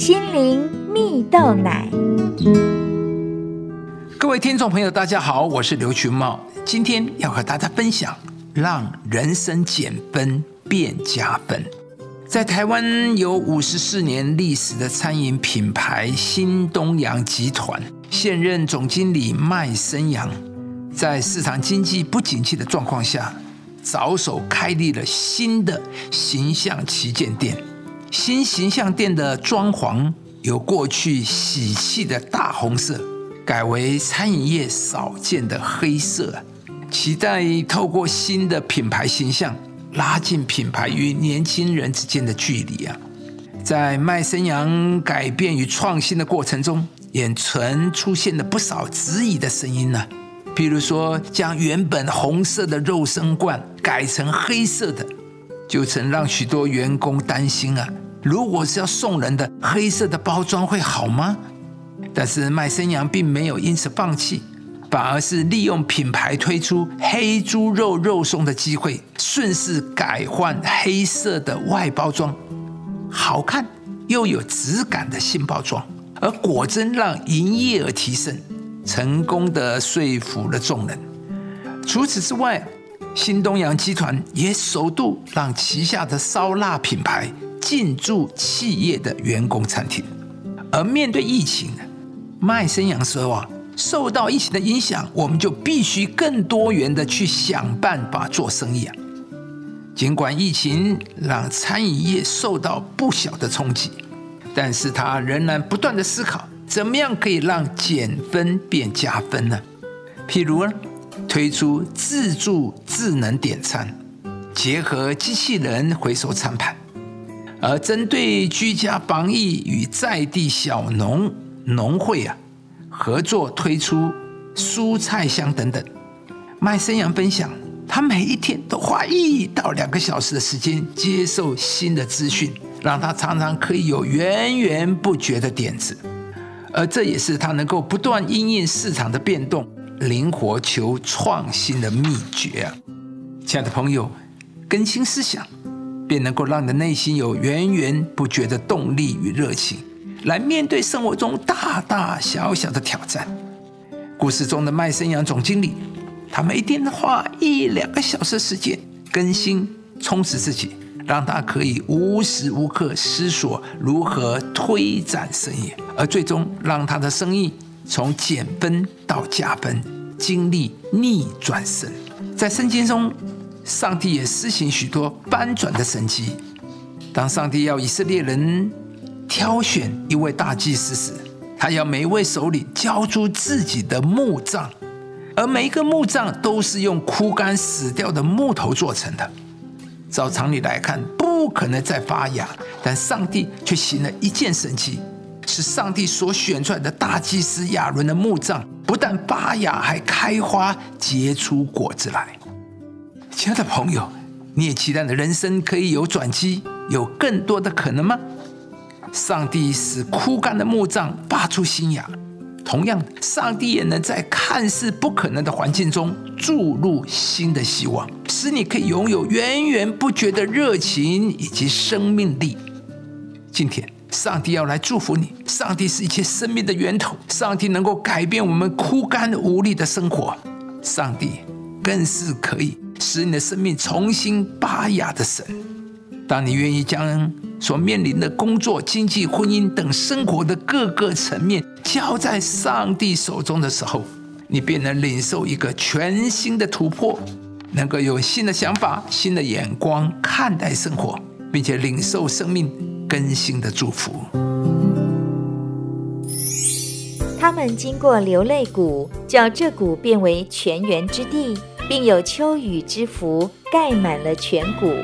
心灵蜜豆奶。各位听众朋友，大家好，我是刘群茂，今天要和大家分享让人生减分变加分。在台湾有五十四年历史的餐饮品牌新东阳集团，现任总经理麦生阳，在市场经济不景气的状况下。着手开立了新的形象旗舰店，新形象店的装潢由过去喜气的大红色，改为餐饮业少见的黑色，期待透过新的品牌形象，拉近品牌与年轻人之间的距离啊！在麦生阳改变与创新的过程中，也曾出现了不少质疑的声音呢。譬如说，将原本红色的肉身罐改成黑色的，就曾让许多员工担心啊。如果是要送人的，黑色的包装会好吗？但是麦生羊并没有因此放弃，反而是利用品牌推出黑猪肉肉松的机会，顺势改换黑色的外包装，好看又有质感的新包装，而果真让营业额提升。成功的说服了众人。除此之外，新东阳集团也首度让旗下的烧腊品牌进驻企业的员工餐厅。而面对疫情，麦生阳说啊，受到疫情的影响，我们就必须更多元的去想办法做生意啊。尽管疫情让餐饮业受到不小的冲击，但是他仍然不断的思考。怎么样可以让减分变加分呢？譬如呢推出自助智能点餐，结合机器人回收餐盘；而针对居家防疫与在地小农农会啊合作推出蔬菜箱等等。麦生阳分享，他每一天都花一到两个小时的时间接受新的资讯，让他常常可以有源源不绝的点子。而这也是他能够不断因应市场的变动、灵活求创新的秘诀啊！亲爱的朋友，更新思想，便能够让你的内心有源源不绝的动力与热情，来面对生活中大大小小的挑战。故事中的麦生阳总经理，他每天花一两个小时时间更新、充实自己。让他可以无时无刻思索如何推展生意，而最终让他的生意从减分到加分，经历逆转身。在圣经中，上帝也施行许多翻转的神迹。当上帝要以色列人挑选一位大祭司时，他要每一位首领交出自己的墓葬，而每一个墓葬都是用枯干死掉的木头做成的。照常理来看，不可能再发芽，但上帝却行了一件神迹，是上帝所选出来的大祭司亚伦的墓葬不但发芽，还开花结出果子来。亲爱的朋友，你也期待的人生可以有转机，有更多的可能吗？上帝使枯干的墓葬发出新芽。同样，上帝也能在看似不可能的环境中注入新的希望，使你可以拥有源源不绝的热情以及生命力。今天，上帝要来祝福你。上帝是一切生命的源头，上帝能够改变我们枯干无力的生活，上帝更是可以使你的生命重新发芽的神。当你愿意将所面临的工作、经济、婚姻等生活的各个层面交在上帝手中的时候，你便能领受一个全新的突破，能够有新的想法、新的眼光看待生活，并且领受生命更新的祝福。他们经过流泪谷，叫这谷变为泉源之地，并有秋雨之福盖满了全谷。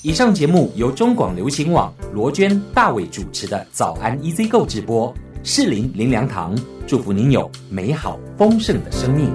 以上节目由中广流行网罗娟、大伟主持的《早安 EZ 购》直播，适林林良堂祝福您有美好丰盛的生命。